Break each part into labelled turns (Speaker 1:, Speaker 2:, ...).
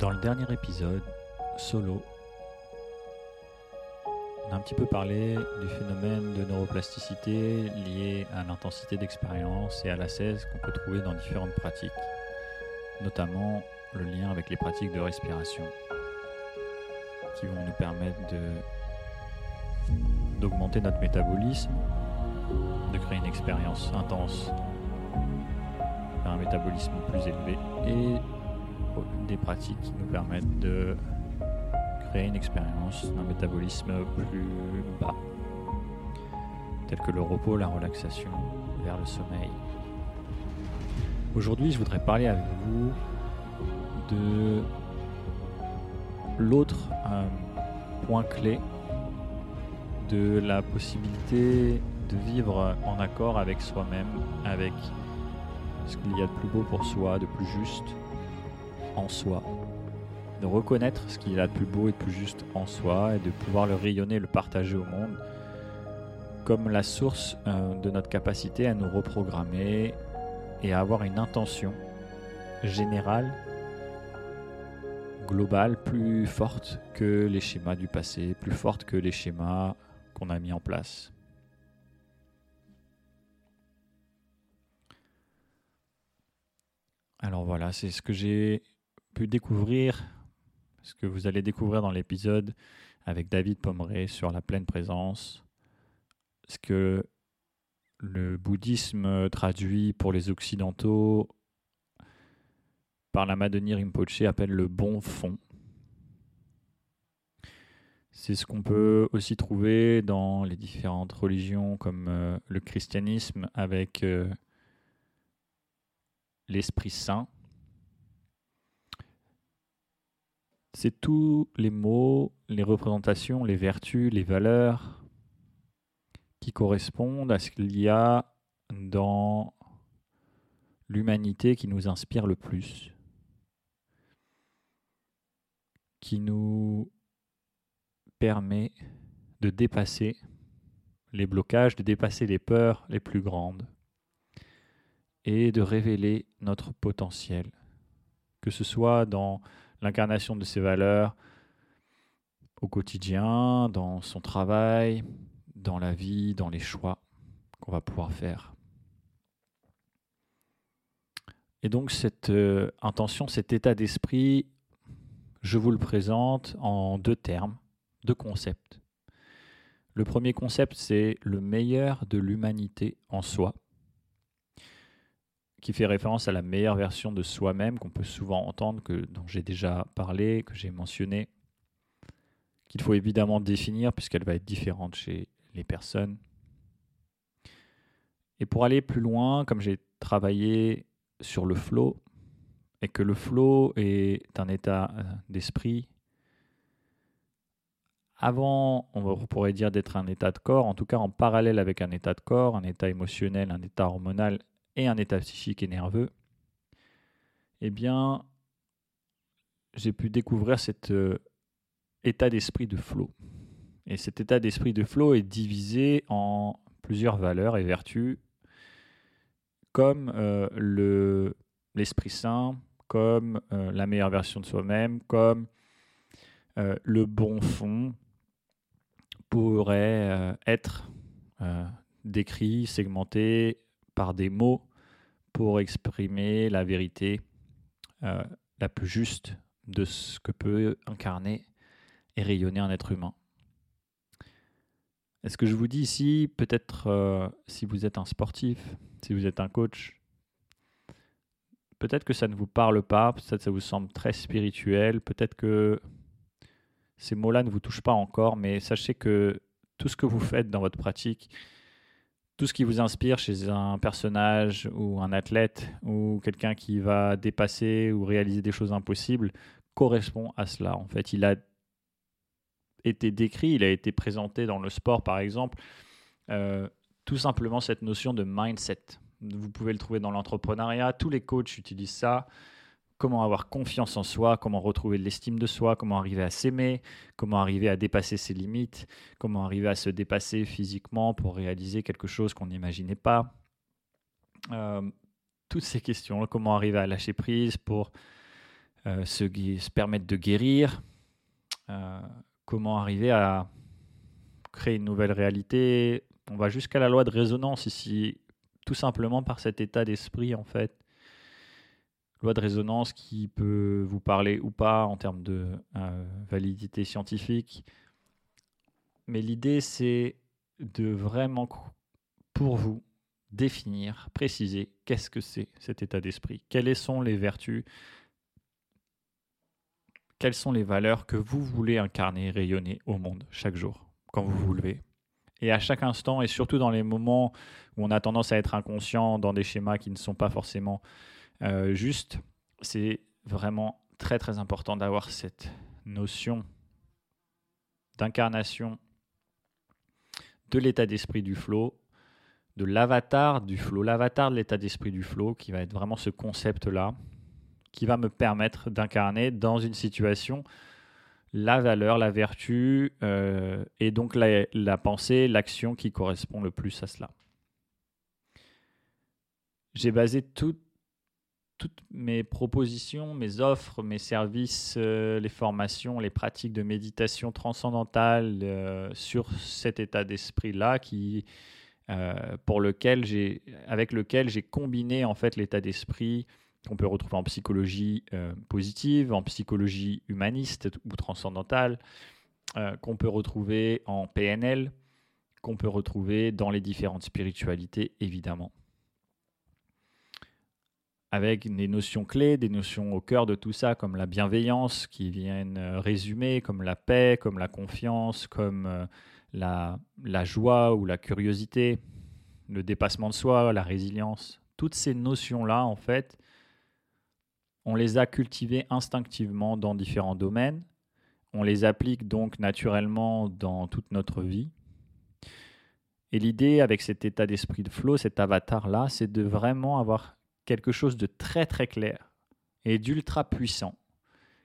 Speaker 1: Dans le dernier épisode, solo, on a un petit peu parlé du phénomène de neuroplasticité lié à l'intensité d'expérience et à l'assaise qu'on peut trouver dans différentes pratiques, notamment le lien avec les pratiques de respiration, qui vont nous permettre d'augmenter notre métabolisme, de créer une expérience intense un métabolisme plus élevé et des pratiques qui nous permettent de créer une expérience d'un métabolisme plus bas, tel que le repos, la relaxation vers le sommeil. Aujourd'hui, je voudrais parler avec vous de l'autre euh, point clé de la possibilité de vivre en accord avec soi-même, avec ce qu'il y a de plus beau pour soi, de plus juste soi, de reconnaître ce qu'il a de plus beau et de plus juste en soi et de pouvoir le rayonner, le partager au monde comme la source euh, de notre capacité à nous reprogrammer et à avoir une intention générale, globale, plus forte que les schémas du passé, plus forte que les schémas qu'on a mis en place. Alors voilà, c'est ce que j'ai pu découvrir, ce que vous allez découvrir dans l'épisode avec David Pomeray sur la pleine présence, ce que le bouddhisme traduit pour les occidentaux par la Madoni Rinpoche appelle le bon fond. C'est ce qu'on peut aussi trouver dans les différentes religions comme euh, le christianisme avec euh, l'Esprit Saint. C'est tous les mots, les représentations, les vertus, les valeurs qui correspondent à ce qu'il y a dans l'humanité qui nous inspire le plus, qui nous permet de dépasser les blocages, de dépasser les peurs les plus grandes et de révéler notre potentiel, que ce soit dans l'incarnation de ses valeurs au quotidien, dans son travail, dans la vie, dans les choix qu'on va pouvoir faire. Et donc cette euh, intention, cet état d'esprit, je vous le présente en deux termes, deux concepts. Le premier concept, c'est le meilleur de l'humanité en soi qui fait référence à la meilleure version de soi-même qu'on peut souvent entendre, que, dont j'ai déjà parlé, que j'ai mentionné, qu'il faut évidemment définir puisqu'elle va être différente chez les personnes. Et pour aller plus loin, comme j'ai travaillé sur le flow, et que le flow est un état euh, d'esprit, avant, on pourrait dire d'être un état de corps, en tout cas en parallèle avec un état de corps, un état émotionnel, un état hormonal et un état psychique et nerveux, eh bien, j'ai pu découvrir cet euh, état d'esprit de flow. Et cet état d'esprit de flow est divisé en plusieurs valeurs et vertus, comme euh, le, l'esprit saint, comme euh, la meilleure version de soi-même, comme le bon fond pourrait être décrit, segmenté, par des mots pour exprimer la vérité euh, la plus juste de ce que peut incarner et rayonner un être humain. Est-ce que je vous dis ici, peut-être euh, si vous êtes un sportif, si vous êtes un coach, peut-être que ça ne vous parle pas, peut-être que ça vous semble très spirituel, peut-être que ces mots-là ne vous touchent pas encore, mais sachez que tout ce que vous faites dans votre pratique, tout ce qui vous inspire chez un personnage ou un athlète ou quelqu'un qui va dépasser ou réaliser des choses impossibles correspond à cela. En fait, il a été décrit, il a été présenté dans le sport par exemple, euh, tout simplement cette notion de mindset. Vous pouvez le trouver dans l'entrepreneuriat, tous les coachs utilisent ça comment avoir confiance en soi, comment retrouver l'estime de soi, comment arriver à s'aimer, comment arriver à dépasser ses limites, comment arriver à se dépasser physiquement pour réaliser quelque chose qu'on n'imaginait pas. Euh, toutes ces questions, comment arriver à lâcher prise pour euh, se, permettre de guérir, euh, comment arriver à créer une nouvelle réalité. On va jusqu'à la loi de résonance ici, tout simplement par cet état d'esprit en fait. Loi de résonance qui peut vous parler ou pas en termes de euh, validité scientifique. Mais l'idée c'est de vraiment, pour vous, définir, préciser qu'est-ce que c'est cet état d'esprit, quelles sont les vertus, quelles sont les valeurs que vous voulez incarner, rayonner au monde chaque jour, quand vous vous levez? Et à chaque instant, et surtout dans les moments où on a tendance à être inconscient dans des schémas qui ne sont pas forcément euh, justes, c'est vraiment très très important d'avoir cette notion d'incarnation de l'état d'esprit du flow, de l'avatar du flow, l'avatar de l'état d'esprit du flow, qui va être vraiment ce concept-là, qui va me permettre d'incarner dans une situation la valeur, la vertu, euh, et donc la, la pensée, l'action qui correspond le plus à cela. J'ai basé toutes mes propositions, mes offres, mes services, euh, les formations, les pratiques de méditation transcendantale euh, sur cet état d'esprit-là qui, pour lequel avec lequel j'ai combiné en fait l'état d'esprit qu'on peut retrouver en psychologie euh, positive, en psychologie humaniste ou transcendantale, euh, qu'on peut retrouver en PNL, qu'on peut retrouver dans les différentes spiritualités, évidemment. Avec des notions clés, des notions au cœur de tout ça, comme la bienveillance, qui viennent euh, résumer, comme la paix, comme la confiance, comme la, la joie ou la curiosité, le dépassement de soi, la résilience. Toutes ces notions-là, en fait, on les a cultivés instinctivement dans différents domaines. On les applique donc naturellement dans toute notre vie. Et l'idée avec cet état d'esprit de flow, cet avatar-là, c'est de vraiment avoir quelque chose de très très clair et d'ultra puissant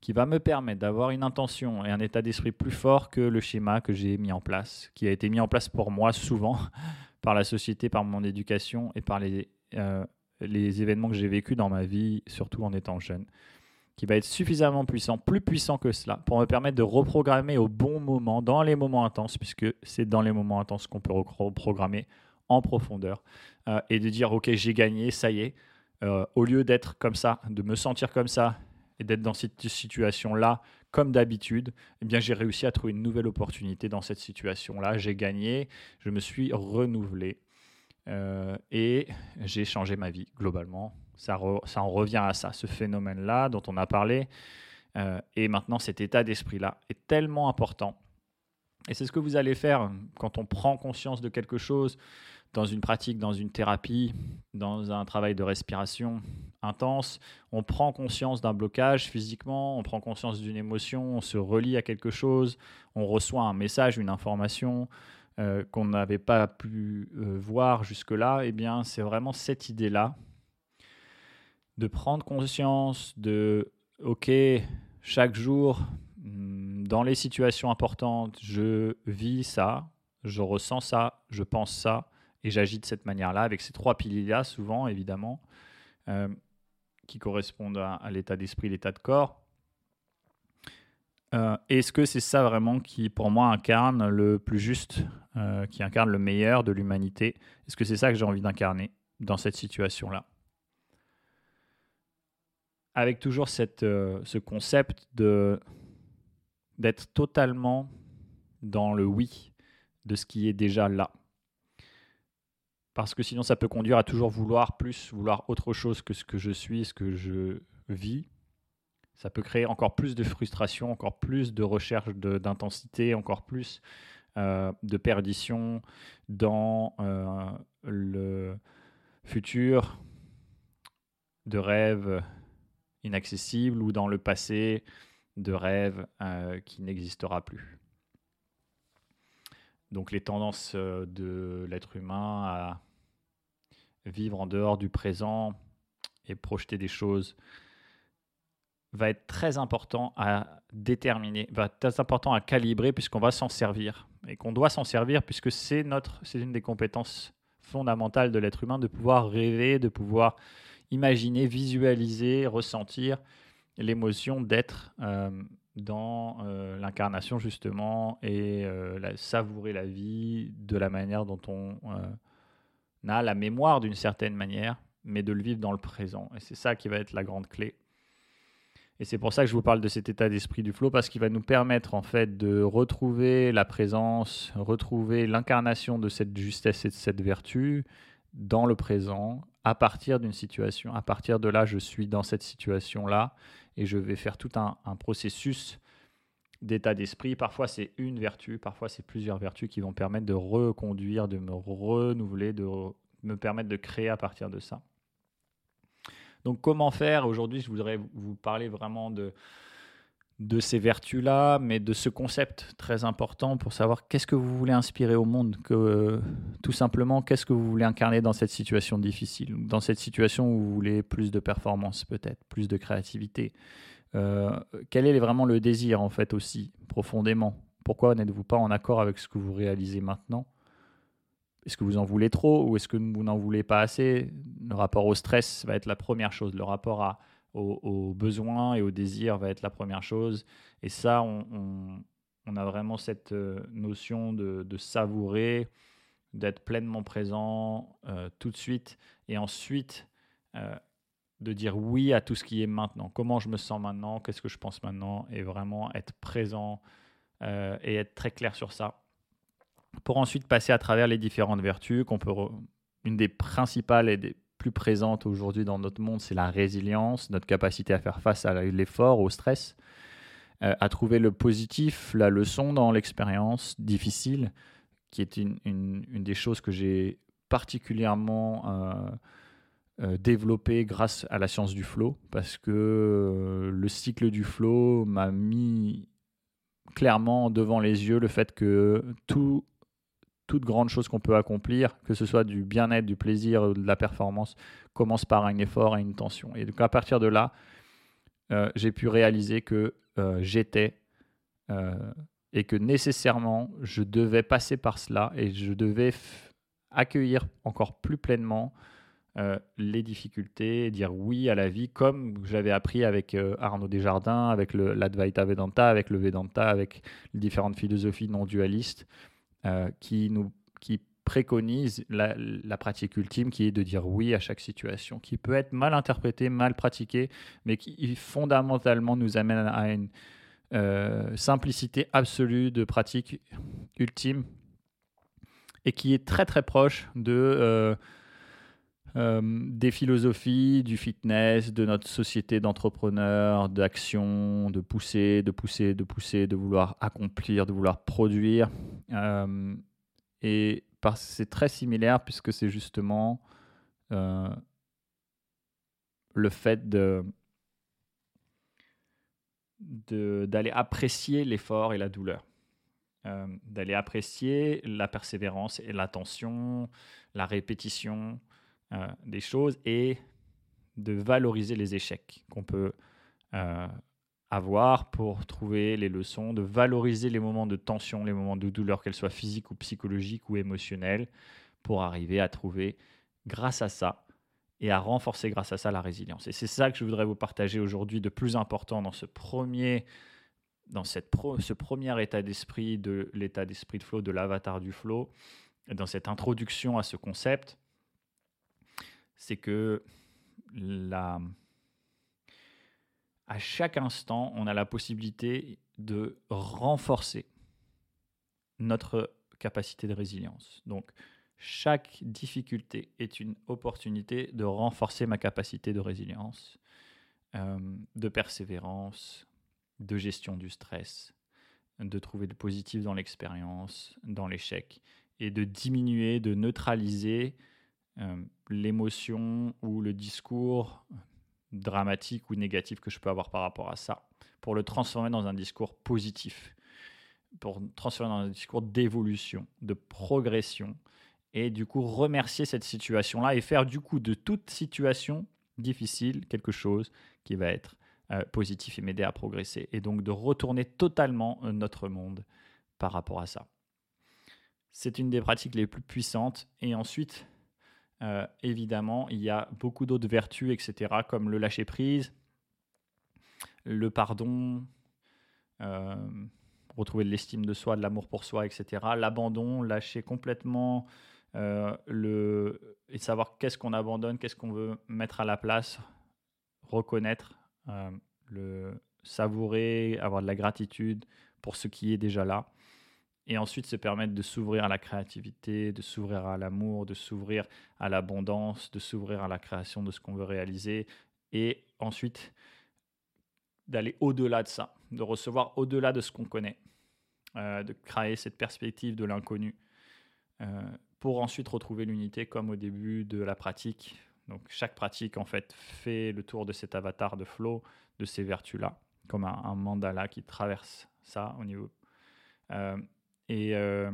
Speaker 1: qui va me permettre d'avoir une intention et un état d'esprit plus fort que le schéma que j'ai mis en place, qui a été mis en place pour moi souvent par la société, par mon éducation et par les, euh, les événements que j'ai vécus dans ma vie, surtout en étant jeune, qui va être suffisamment puissant, plus puissant que cela, pour me permettre de reprogrammer au bon moment, dans les moments intenses, puisque c'est dans les moments intenses qu'on peut reprogrammer en profondeur, euh, et de dire, OK, j'ai gagné, ça y est, euh, au lieu d'être comme ça, de me sentir comme ça, et d'être dans cette situation-là, comme d'habitude, eh bien, j'ai réussi à trouver une nouvelle opportunité dans cette situation-là. J'ai gagné, je me suis renouvelé. Euh, et j'ai changé ma vie globalement. Ça, ça, en revient à ça, ce phénomène-là dont on a parlé. Euh, et maintenant, cet état d'esprit-là est tellement important. Et c'est ce que vous allez faire quand on prend conscience de quelque chose dans une pratique, dans une thérapie, dans un travail de respiration intense. On prend conscience d'un blocage physiquement, on prend conscience d'une émotion, on se relie à quelque chose, on reçoit un message, une information, euh, qu'on n'avait pas pu euh, voir jusque-là, eh bien, c'est vraiment cette idée-là de prendre conscience de, OK, chaque jour, hmm, dans les situations importantes, je vis ça, je ressens ça, je pense ça, et j'agis de cette manière-là, avec ces trois piliers-là, souvent, évidemment, euh, qui correspondent à l'état d'esprit, l'état de corps. Euh, est-ce que c'est ça vraiment qui, pour moi, incarne le plus juste, euh, qui incarne le meilleur de l'humanité? Est-ce que c'est ça que j'ai envie d'incarner dans cette situation-là? Avec toujours cette, ce concept de d'être totalement dans le oui de ce qui est déjà là. Parce que sinon, ça peut conduire à toujours vouloir plus, vouloir autre chose que ce que je suis, ce que je vis, ça peut créer encore plus de frustration, encore plus de recherche d'intensité, encore plus euh, de perdition dans euh, le futur de rêves inaccessibles ou dans le passé de rêves euh, qui n'existera plus. Donc les tendances de l'être humain à vivre en dehors du présent et projeter des choses va être très important à déterminer, va être très important à calibrer puisqu'on va s'en servir et qu'on doit s'en servir puisque c'est notre, c'est une des compétences fondamentales de l'être humain de pouvoir rêver, de pouvoir imaginer, visualiser, ressentir l'émotion d'être dans l'incarnation justement et la, savourer la vie de la manière dont on a la mémoire d'une certaine manière, mais de le vivre dans le présent. Et c'est ça qui va être la grande clé. Et c'est pour ça que je vous parle de cet état d'esprit du flow, parce qu'il va nous permettre en fait de retrouver la présence, retrouver l'incarnation de cette justesse et de cette vertu dans le présent, à partir d'une situation. À partir de là, je suis dans cette situation-là et je vais faire tout un, processus d'état d'esprit. Parfois, c'est une vertu, parfois, c'est plusieurs vertus qui vont permettre de reconduire, de me renouveler, de me permettre de créer à partir de ça. Donc comment faire? Aujourd'hui, je voudrais vous parler vraiment de, de ces vertus-là, mais de ce concept très important pour savoir qu'est-ce que vous voulez inspirer au monde, que, tout simplement qu'est-ce que vous voulez incarner dans cette situation difficile, dans cette situation où vous voulez plus de performance peut-être, plus de créativité. Euh, quel est vraiment le désir en fait aussi, profondément? Pourquoi n'êtes-vous pas en accord avec ce que vous réalisez maintenant? Est-ce que vous en voulez trop ou est-ce que vous n'en voulez pas assez? Le rapport au stress va être la première chose. Le rapport à, aux, besoins et aux désirs va être la première chose. Et ça, on, a vraiment cette euh, notion de, savourer, d'être pleinement présent euh, tout de suite. Et ensuite, euh, de dire oui à tout ce qui est maintenant. Comment je me sens maintenant? Qu'est-ce que je pense maintenant? Et vraiment être présent et être très clair sur ça pour ensuite passer à travers les différentes vertus qu'on peut. Une des principales et des plus présentes aujourd'hui dans notre monde, c'est la résilience, notre capacité à faire face à l'effort, au stress, euh, à trouver le positif, la leçon dans l'expérience difficile, qui est une, une, des choses que j'ai particulièrement euh, euh, développée grâce à la science du flow, parce que le cycle du flow m'a mis clairement devant les yeux le fait que tout toute grande chose qu'on peut accomplir, que ce soit du bien-être, du plaisir de la performance, commence par un effort et une tension. Et donc à partir de là, euh, j'ai pu réaliser que euh, j'étais euh, et que nécessairement je devais passer par cela et je devais accueillir encore plus pleinement les difficultés, dire oui à la vie, comme j'avais appris avec Arnaud Desjardins, avec l'Advaita Vedanta, avec le Vedanta, avec les différentes philosophies non dualistes. Euh, qui, nous, qui préconise la, pratique ultime qui est de dire oui à chaque situation, qui peut être mal interprétée, mal pratiquée, mais qui fondamentalement nous amène à une euh, simplicité absolue de pratique ultime et qui est très très proche de, euh, des philosophies du fitness, de notre société d'entrepreneurs, d'action, de pousser, de pousser, de pousser, de vouloir accomplir, de vouloir produire. Euh, et c'est très similaire puisque c'est justement euh, le fait de d'aller apprécier l'effort et la douleur, d'aller apprécier la persévérance et l'attention, la répétition, euh, des choses et de valoriser les échecs qu'on peut euh, avoir pour trouver les leçons, de valoriser les moments de tension, les moments de douleur, qu'elles soient physiques ou psychologiques ou émotionnelles, pour arriver à trouver, grâce à ça, et à renforcer grâce à ça la résilience. Et c'est ça que je voudrais vous partager aujourd'hui de plus important dans ce premier, dans cette ce premier état d'esprit de l'état d'esprit de flow, de l'avatar du flow, dans cette introduction à ce concept c'est que à chaque instant, on a la possibilité de renforcer notre capacité de résilience. Donc, chaque difficulté est une opportunité de renforcer ma capacité de résilience, euh, de persévérance, de gestion du stress, de trouver le positif dans l'expérience, dans l'échec, et de diminuer, de neutraliser l'émotion ou le discours dramatique ou négatif que je peux avoir par rapport à ça, pour le transformer dans un discours positif, pour transformer dans un discours d'évolution, de progression, et du coup remercier cette situation-là et faire du coup de toute situation difficile quelque chose qui va être euh, positif et m'aider à progresser, et donc de retourner totalement euh, notre monde par rapport à ça. C'est une des pratiques les plus puissantes, et ensuite, euh, évidemment, il y a beaucoup d'autres vertus, etc., comme le lâcher-prise, le pardon, retrouver de l'estime de soi, de l'amour pour soi, etc. L'abandon, lâcher complètement le, et savoir qu'est-ce qu'on abandonne, qu'est-ce qu'on veut mettre à la place, reconnaître, le savourer, avoir de la gratitude pour ce qui est déjà là et ensuite se permettre de s'ouvrir à la créativité, de s'ouvrir à l'amour, de s'ouvrir à l'abondance, de s'ouvrir à la création de ce qu'on veut réaliser, et ensuite d'aller au-delà de ça, de recevoir au-delà de ce qu'on connaît, euh, de créer cette perspective de l'inconnu, euh, pour ensuite retrouver l'unité comme au début de la pratique. Donc chaque pratique en fait fait le tour de cet avatar de flow, de ces vertus-là, comme un, mandala qui traverse ça au niveau. Euh, et euh,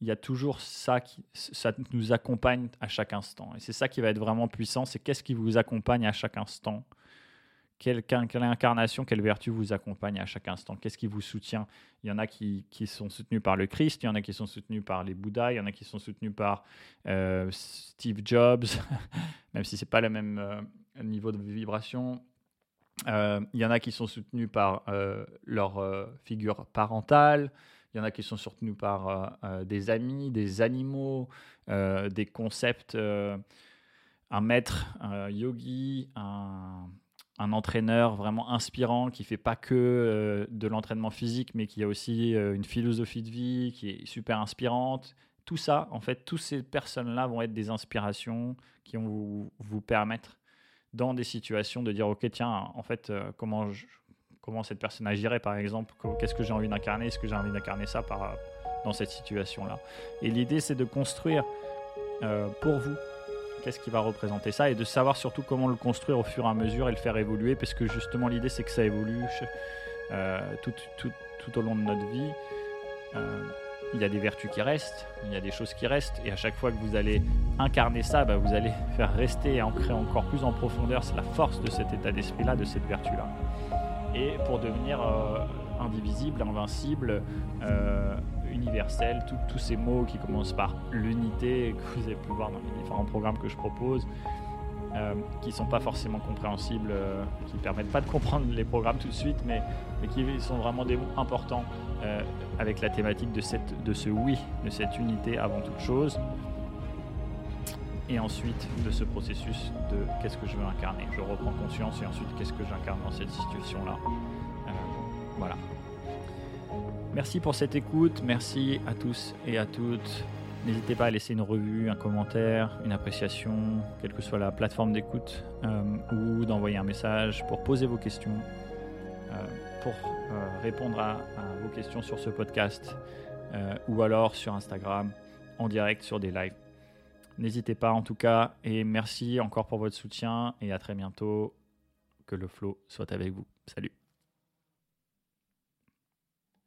Speaker 1: il y a toujours ça qui ça nous accompagne à chaque instant. Et c'est ça qui va être vraiment puissant, c'est qu'est-ce qui vous accompagne à chaque instant? Quelle, incarnation, quelle vertu vous accompagne à chaque instant? Qu'est-ce qui vous soutient? Il y en a qui, qui, sont soutenus par le Christ, il y en a qui sont soutenus par les Bouddhas, il y en a qui sont soutenus par euh, Steve Jobs, même si c'est pas le même euh, niveau de vibration. Euh, il y en a qui sont soutenus par euh, leur euh, figure parentale, il y en a qui sont soutenus par des amis, des animaux, des concepts, un maître, un yogi, un, entraîneur vraiment inspirant qui fait pas que de l'entraînement physique, mais qui a aussi une philosophie de vie qui est super inspirante. Tout ça, en fait, toutes ces personnes-là vont être des inspirations qui vont vous permettre dans des situations de dire ok tiens en fait euh, comment comment cette personne agirait par exemple qu'est-ce que j'ai envie d'incarner est-ce que j'ai envie d'incarner ça par, dans cette situation là et l'idée c'est de construire euh, pour vous qu'est-ce qui va représenter ça et de savoir surtout comment le construire au fur et à mesure et le faire évoluer parce que justement l'idée c'est que ça évolue euh, tout, tout, tout, au long de notre vie il y a des vertus qui restent, il y a des choses qui restent, et à chaque fois que vous allez incarner ça, bah, vous allez faire rester et ancrer encore plus en profondeur la force de cet état d'esprit-là, de cette vertu-là. Et pour devenir euh, indivisible, invincible, euh, universel, tous ces mots qui commencent par l'unité, que vous avez pu voir dans les différents programmes que je propose, euh, qui sont pas forcément compréhensibles, euh, qui permettent pas de comprendre les programmes tout de suite, mais, mais qui sont vraiment des mots importants euh, avec la thématique de, cette, de ce oui, de cette unité avant toute chose, et ensuite de ce processus de qu'est-ce que je veux incarner. Je reprends conscience et ensuite qu'est-ce que j'incarne dans cette situation-là. voilà. Merci pour cette écoute, merci à tous et à toutes. N'hésitez pas à laisser une revue, un commentaire, une appréciation, quelle que soit la plateforme d'écoute, euh, ou d'envoyer un message pour poser vos questions, euh, pour euh, répondre à, vos questions sur ce podcast, ou alors sur Instagram, en direct sur des lives. N'hésitez pas en tout cas, et merci encore pour votre soutien, et à très bientôt. Que le flow soit avec vous. Salut